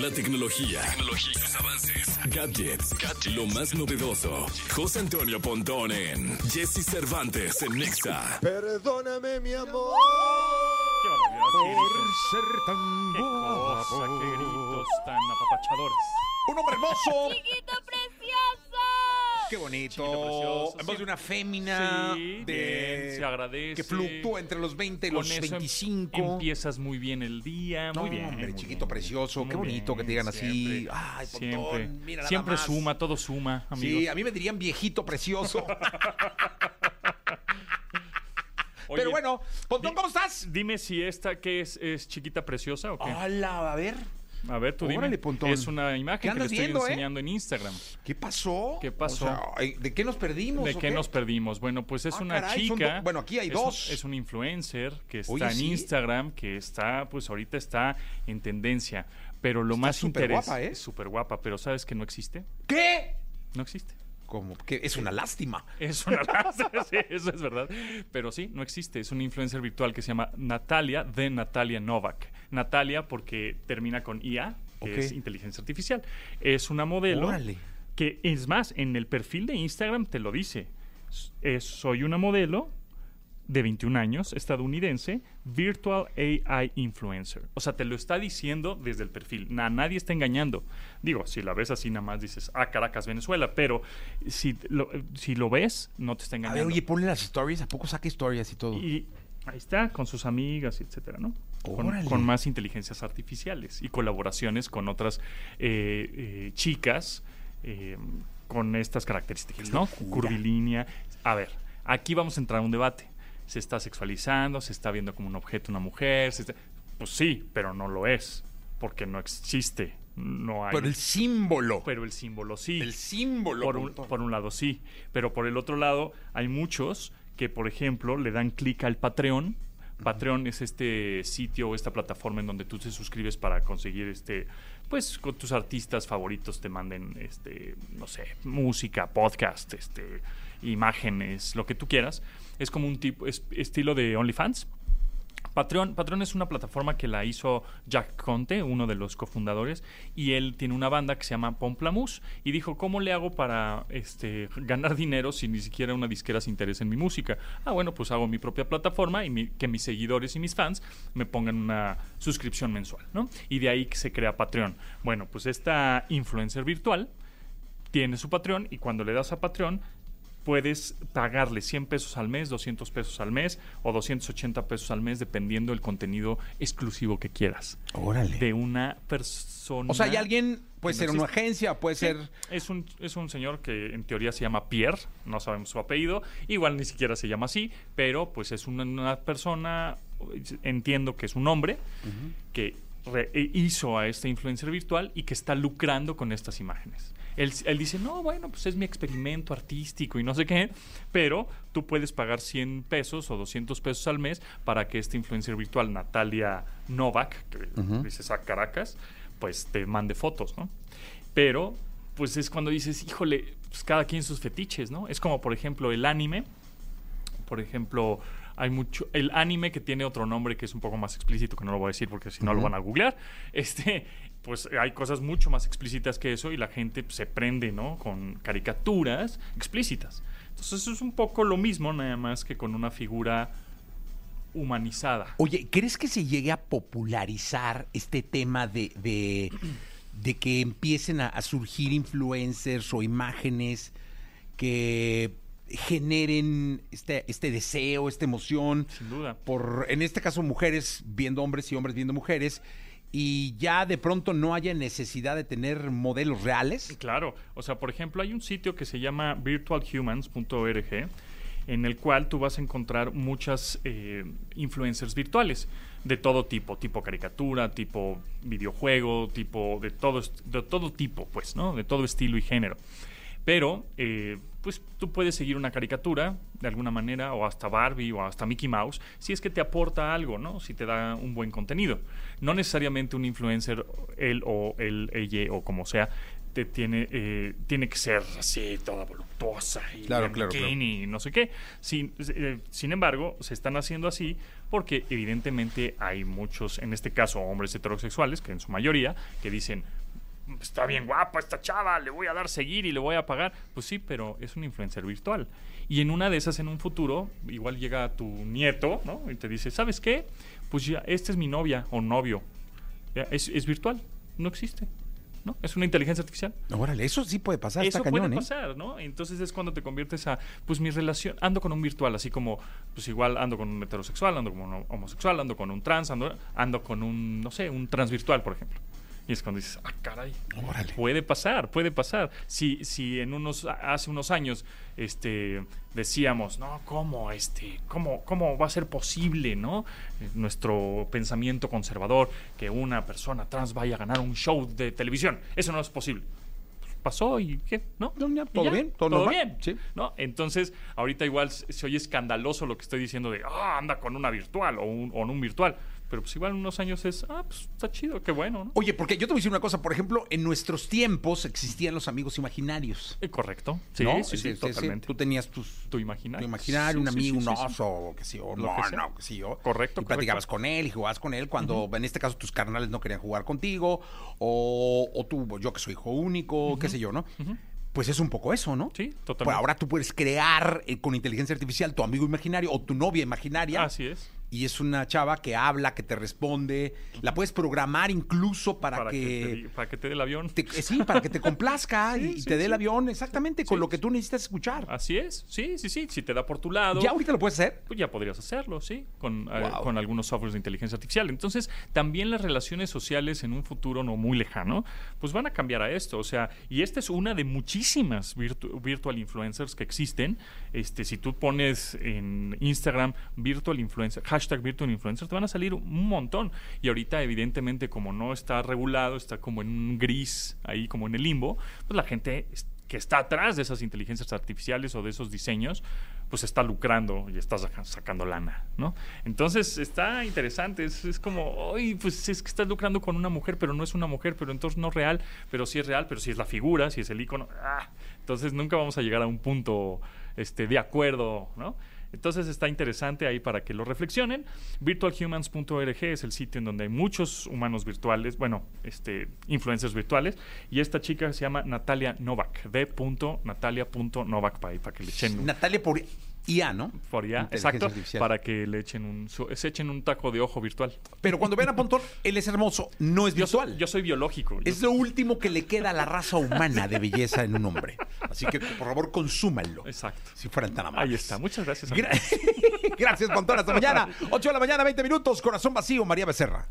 La tecnología, tecnología, sus avances, gadgets, lo más novedoso. José Antonio Pontón en Jesse Cervantes en Nexa. Perdóname, mi amor. Por ser tan Qué cosa, qué gritos tan apapachadores. Un hombre hermoso. Qué bonito. Chiquito de una fémina. Sí, de... bien, se agradece. Que fluctúa entre los 20 y Con los eso em- 25. Empiezas muy bien el día, No, muy bien. hombre, muy chiquito bien. precioso, qué bonito que te digan así. Ay, Pontón, siempre, mira nada siempre más. suma, todo suma, amigos. Sí, a mí me dirían viejito precioso. Oye, Pero bueno, Pontón, ¿cómo estás? Dime si esta que es, es chiquita preciosa o qué. Hola, a ver. A ver, tú dime. Pontón. Es una imagen ¿Qué que le estoy viendo, eh? enseñando en Instagram. ¿Qué pasó? ¿Qué pasó? O sea, ay, ¿De qué nos perdimos? ¿De qué nos perdimos? Bueno, pues es Ah, una caray, chica. bueno, aquí hay es un- dos. es un influencer que está Oye, en sí. Instagram, que está, pues ahorita está en tendencia. Pero lo más interesante. guapa, ¿eh? Súper guapa, pero ¿sabes que no existe? ¿Qué? No existe. Como que es una lástima. Es una lástima, sí, eso es verdad. Pero sí, no existe. Es una influencer virtual que se llama Natalia de Natalia Novak. Natalia porque termina con IA, que es inteligencia artificial. Es una modelo Órale. que, es más, en el perfil de Instagram te lo dice. Es, soy una modelo de 21 años, estadounidense, Virtual AI Influencer. O sea, te lo está diciendo desde el perfil. Na- nadie está engañando. Digo, si la ves así nada más dices, ah, Caracas, Venezuela, pero si lo, si lo ves, no te está A ver, engañando. oye, ponle las stories. ¿A poco saca historias y todo? y ahí está, con sus amigas, etcétera, ¿no? Con, con más inteligencias artificiales y colaboraciones con otras eh, eh, chicas eh, con estas características, ¿no? Curvilínea. A ver, aquí vamos a entrar a un debate. Se está sexualizando, se está viendo como un objeto una mujer. se está- Pues sí, pero no lo es, porque no existe. No hay. Pero el símbolo. pero el símbolo sí el símbolo. por un, por un lado sí, pero por el otro lado hay muchos que, por ejemplo, le dan clic al Patreon. Patreon es este sitio o esta plataforma en donde tú te suscribes para conseguir este pues con tus artistas favoritos te manden este no sé música podcast este imágenes lo que tú quieras. Es como un tipo es estilo de OnlyFans Patreon, es una plataforma que la hizo Jack Conte, uno de los cofundadores, y él tiene una banda que se llama Pomplamoose y dijo, ¿cómo le hago para este, ganar dinero si ni siquiera una disquera se interesa en mi música? Ah, bueno, pues hago mi propia plataforma y que mis seguidores y mis fans me pongan una suscripción mensual, ¿no? Y de ahí que se crea Patreon. Bueno, pues esta influencer virtual tiene su Patreon y cuando le das a Patreon puedes pagarle 100 pesos al mes, 200 pesos al mes o 280 pesos al mes dependiendo del contenido exclusivo que quieras Órale. de una persona. O sea, hay alguien, puede ser no una agencia, puede Sí, ser. Es un, es un señor que en teoría se llama Pierre, no sabemos su apellido, igual ni siquiera se llama así, pero pues es una, una persona, entiendo que es un hombre, que re- hizo a esta influencer virtual y que está lucrando con estas imágenes. Él, él dice, no, bueno, pues es mi experimento artístico y no sé qué, pero tú puedes pagar 100 pesos o 200 pesos al mes para que esta influencer virtual, Natalia Novak, que dices a Caracas, pues te mande fotos, ¿no? Pero, pues es cuando dices, híjole, pues cada quien sus fetiches, ¿no? Es como, por ejemplo, el anime. Por ejemplo, hay mucho. El anime que tiene otro nombre que es un poco más explícito, que no lo voy a decir porque si no lo van a googlear. Este, pues hay cosas mucho más explícitas que eso y la gente pues, se prende, ¿no? Con caricaturas explícitas. Entonces, eso es un poco lo mismo, nada más que con una figura humanizada. Oye, ¿crees que se llegue a popularizar este tema de, de, de que empiecen a, a surgir influencers o imágenes que generen este, este deseo, esta emoción? Sin duda. Por, en este caso, mujeres viendo hombres y hombres viendo mujeres. Y ya de pronto no haya necesidad de tener modelos reales. Claro, o sea, por ejemplo, hay un sitio que se llama virtualhumans.org en el cual tú vas a encontrar muchas eh, influencers virtuales de todo tipo, tipo caricatura, tipo videojuego, tipo de todo, de todo tipo, pues, ¿no? De todo estilo y género. Pero, eh, pues tú puedes seguir una caricatura de alguna manera, o hasta Barbie, o hasta Mickey Mouse, si es que te aporta algo, ¿no? Si te da un buen contenido. No necesariamente un influencer, él o él, ella, o como sea, te tiene, eh, tiene que ser así, toda voluptuosa y Claro, claro, bikini y no sé qué. Sin, eh, sin embargo, se están haciendo así porque evidentemente hay muchos, en este caso hombres heterosexuales, que en su mayoría, que dicen, está bien guapa esta chava, le voy a dar seguir y le voy a pagar. Pues sí, pero es un influencer virtual. Y en una de esas, en un futuro, igual llega tu nieto, ¿no? Y te dice, ¿sabes qué? Pues ya, esta es mi novia o novio. Ya, Es, es virtual, no existe. ¿no? Es una inteligencia artificial. Órale, eso sí puede pasar, Eso está cañón, puede ¿eh? pasar, ¿no? Entonces es cuando te conviertes a, pues mi relación, ando con un virtual, así como, pues igual ando con un heterosexual, ando con un homosexual, ando con un trans, ando, ando con un, no sé, un transvirtual, por ejemplo. Y es cuando dices, ah, caray, Órale. puede pasar, puede pasar. Si, si en unos, hace unos años, este, decíamos, no, ¿cómo, este, cómo, cómo va a ser posible, no? Eh, Nuestro pensamiento conservador, que una persona trans vaya a ganar un show de televisión. Eso no es posible Pues pasó y qué, ¿no? No, ya, todo bien, todo normal, bien, sí. ¿no? Entonces, ahorita igual se se oye escandaloso lo que estoy diciendo de, ah, anda con una virtual o un, o en un virtual. Pero pues igual en unos años es, ah, pues está chido, qué bueno, ¿no? Oye, porque yo te voy a decir una cosa, por ejemplo, en nuestros tiempos existían los amigos imaginarios. Eh, correcto. Sí, ¿no? sí, sí, totalmente. Tú tenías tus Tu imaginario. tu imaginario, un Sí, amigo, un oso, o qué sé yo, no, no, qué sé yo. Correcto, Y platicabas correcto. con él y jugabas con él cuando, en este caso, tus carnales no querían jugar contigo, o, o tú, yo que soy hijo único, qué sé yo, ¿no? Pues es un poco eso, ¿no? Sí, Pues totalmente. ahora tú puedes crear eh, con inteligencia artificial tu amigo imaginario o tu novia imaginaria. Así es. Y es una chava que habla, que te responde. La puedes programar incluso para, Para que, te, que. para que te dé el avión. te- eh, sí, para que te complazca Sí, y, sí, te dé el avión exactamente con lo que tú necesitas escuchar. Así es. Sí, sí, sí. Si te da por tu lado. ¿Ya ahorita lo puedes hacer? pues ya podrías hacerlo, sí, con, eh, con algunos softwares de inteligencia artificial. Entonces, también las relaciones sociales en un futuro no muy lejano, pues van a cambiar a esto. O sea, y esta es una de muchísimas virtu- virtual influencers que existen. Este, si tú pones en Instagram virtual influencer, hashtag virtual influencer, te van a salir un montón. Y ahorita, evidentemente, como no está regulado, está como en un gris, ahí como en el limbo, pues la gente que está atrás de esas inteligencias artificiales o de esos diseños, pues está lucrando y está saca- sacando lana, ¿no? Entonces está interesante, es, es como, oye, pues es que estás lucrando con una mujer, pero no es una mujer, pero entonces no es real, pero sí es real, pero sí es la figura, sí es el icono, ah, entonces nunca vamos a llegar a un punto este, de acuerdo, ¿no? Entonces está interesante ahí para que lo reflexionen. Virtualhumans.org es el sitio en donde hay muchos humanos virtuales, bueno, este, influencers virtuales. Y esta chica se llama Natalia Novak, d.natalia.novak para, que le echen Natalia por IA, ¿no? por Inteligencia exacto, artificial. para que le echen un, se echen un taco de ojo virtual. Pero cuando vean a Pontón, él es hermoso, no es Yo, soy- virtual. yo soy biológico. yo es lo último que le queda a la raza humana de belleza en un hombre. Así que, por favor, consúmanlo. Exacto. Si fueran tan amables. Ahí está. Muchas gracias. Gra-. Gracias, Pontón. Hasta mañana. 8 de la mañana, 20 minutos. Corazón vacío, María Becerra.